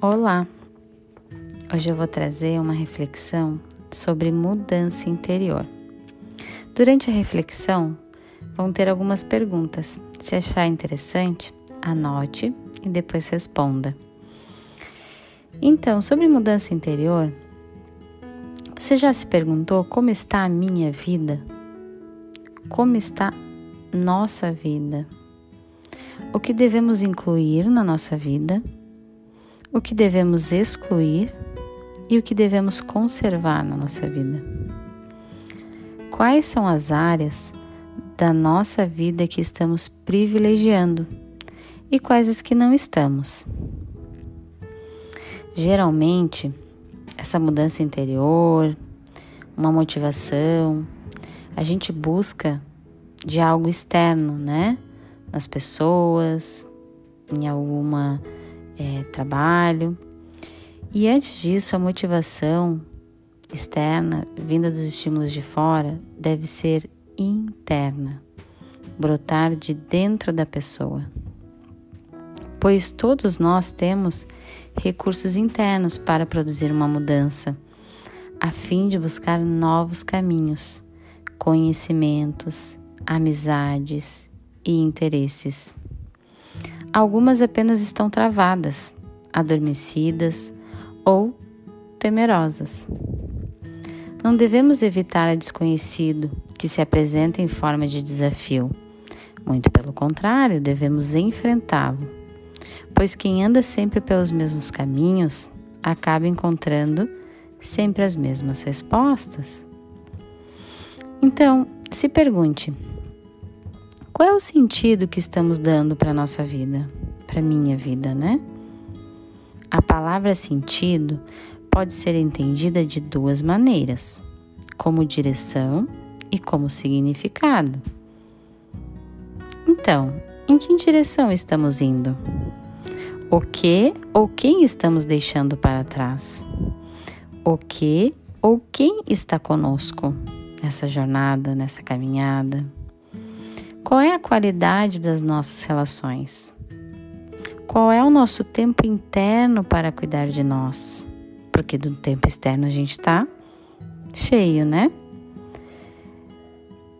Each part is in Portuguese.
Olá! Hoje eu vou trazer uma reflexão sobre mudança interior. Durante a reflexão, vão ter algumas perguntas. Se achar interessante, anote e depois responda. Então, sobre mudança interior, você já se perguntou como está a minha vida? Como está nossa vida? O que devemos incluir na nossa vida? O que devemos excluir e o que devemos conservar na nossa vida. Quais são as áreas da nossa vida que estamos privilegiando e quais as que não estamos? Geralmente, essa mudança interior, uma motivação, a gente busca de algo externo, né? Nas pessoas, em alguma é, trabalho. E antes disso, a motivação externa, vinda dos estímulos de fora, deve ser interna, brotar de dentro da pessoa. Pois todos nós temos recursos internos para produzir uma mudança, a fim de buscar novos caminhos, conhecimentos, amizades e interesses. Algumas apenas estão travadas, adormecidas ou temerosas. Não devemos evitar a desconhecido que se apresenta em forma de desafio. Muito pelo contrário, devemos enfrentá-lo, pois quem anda sempre pelos mesmos caminhos acaba encontrando sempre as mesmas respostas. Então, se pergunte: qual é o sentido que estamos dando para a nossa vida, para a minha vida, né? A palavra sentido pode ser entendida de duas maneiras, como direção e como significado. Então, em que direção estamos indo? O que ou quem estamos deixando para trás? O que ou quem está conosco nessa jornada, nessa caminhada? Qual é a qualidade das nossas relações? Qual é o nosso tempo interno para cuidar de nós? Porque do tempo externo a gente está cheio, né?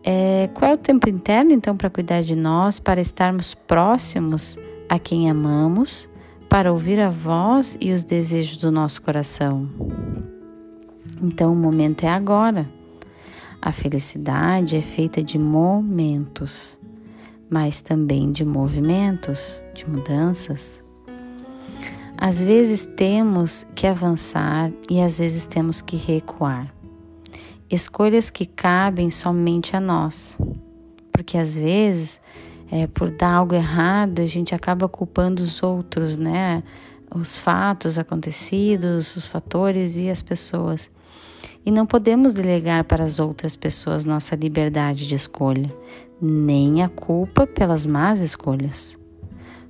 É, qual é o tempo interno, então, para cuidar de nós, para estarmos próximos a quem amamos, para ouvir a voz e os desejos do nosso coração? Então, o momento é agora. A felicidade é feita de momentos mas também de movimentos, de mudanças. Às vezes temos que avançar e às vezes temos que recuar. Escolhas que cabem somente a nós, porque às vezes, é, por dar algo errado, a gente acaba culpando os outros, né? Os fatos acontecidos, os fatores e as pessoas. E não podemos delegar para as outras pessoas nossa liberdade de escolha, nem a culpa pelas más escolhas.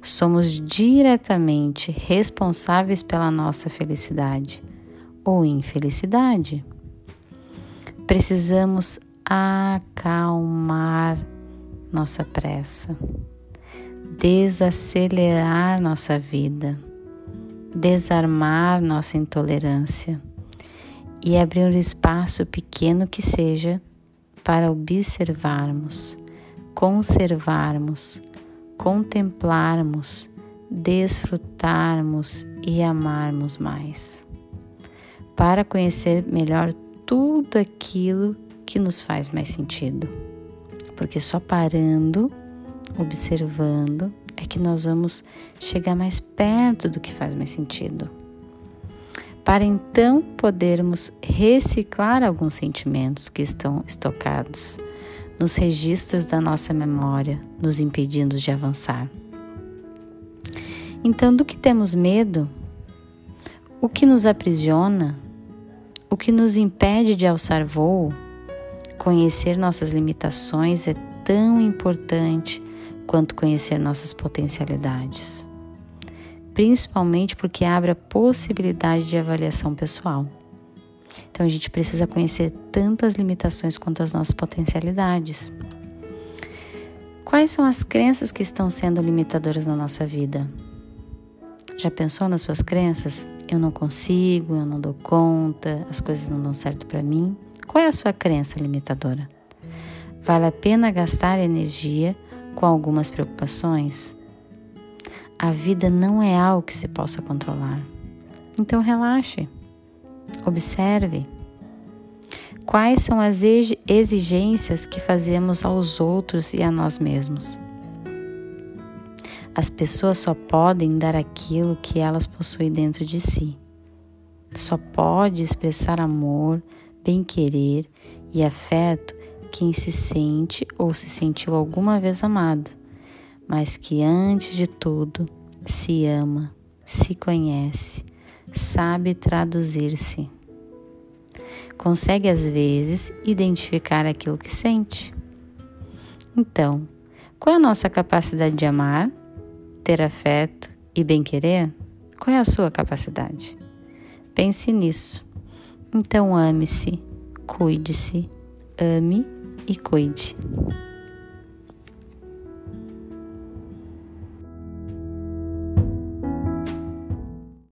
Somos diretamente responsáveis pela nossa felicidade ou infelicidade. Precisamos acalmar nossa pressa, desacelerar nossa vida, desarmar nossa intolerância e abrir um espaço pequeno que seja para observarmos, conservarmos, contemplarmos, desfrutarmos e amarmos mais, para conhecer melhor tudo aquilo que nos faz mais sentido. Porque só parando, observando, é que nós vamos chegar mais perto do que faz mais sentido para então podermos reciclar alguns sentimentos que estão estocados nos registros da nossa memória, nos impedindo de avançar. Então, do que temos medo? O que nos aprisiona? O que nos impede de alçar voo? Conhecer nossas limitações é tão importante quanto conhecer nossas potencialidades principalmente porque abre a possibilidade de avaliação pessoal. Então a gente precisa conhecer tanto as limitações quanto as nossas potencialidades. Quais são as crenças que estão sendo limitadoras na nossa vida? Já pensou nas suas crenças? Eu não consigo, eu não dou conta, as coisas não dão certo para mim. Qual é a sua crença limitadora? Vale a pena gastar energia com algumas preocupações? A vida não é algo que se possa controlar. Então relaxe. Observe. Quais são as exigências que fazemos aos outros e a nós mesmos? As pessoas só podem dar aquilo que elas possuem dentro de si. Só pode expressar amor, bem-querer e afeto quem se sente ou se sentiu alguma vez amado, mas que antes de tudo se ama, se conhece, sabe traduzir-se. Consegue às vezes identificar aquilo que sente. Então, qual é a nossa capacidade de amar, ter afeto e bem-querer? Qual é a sua capacidade? Pense nisso. Então, ame-se, cuide-se, ame e cuide.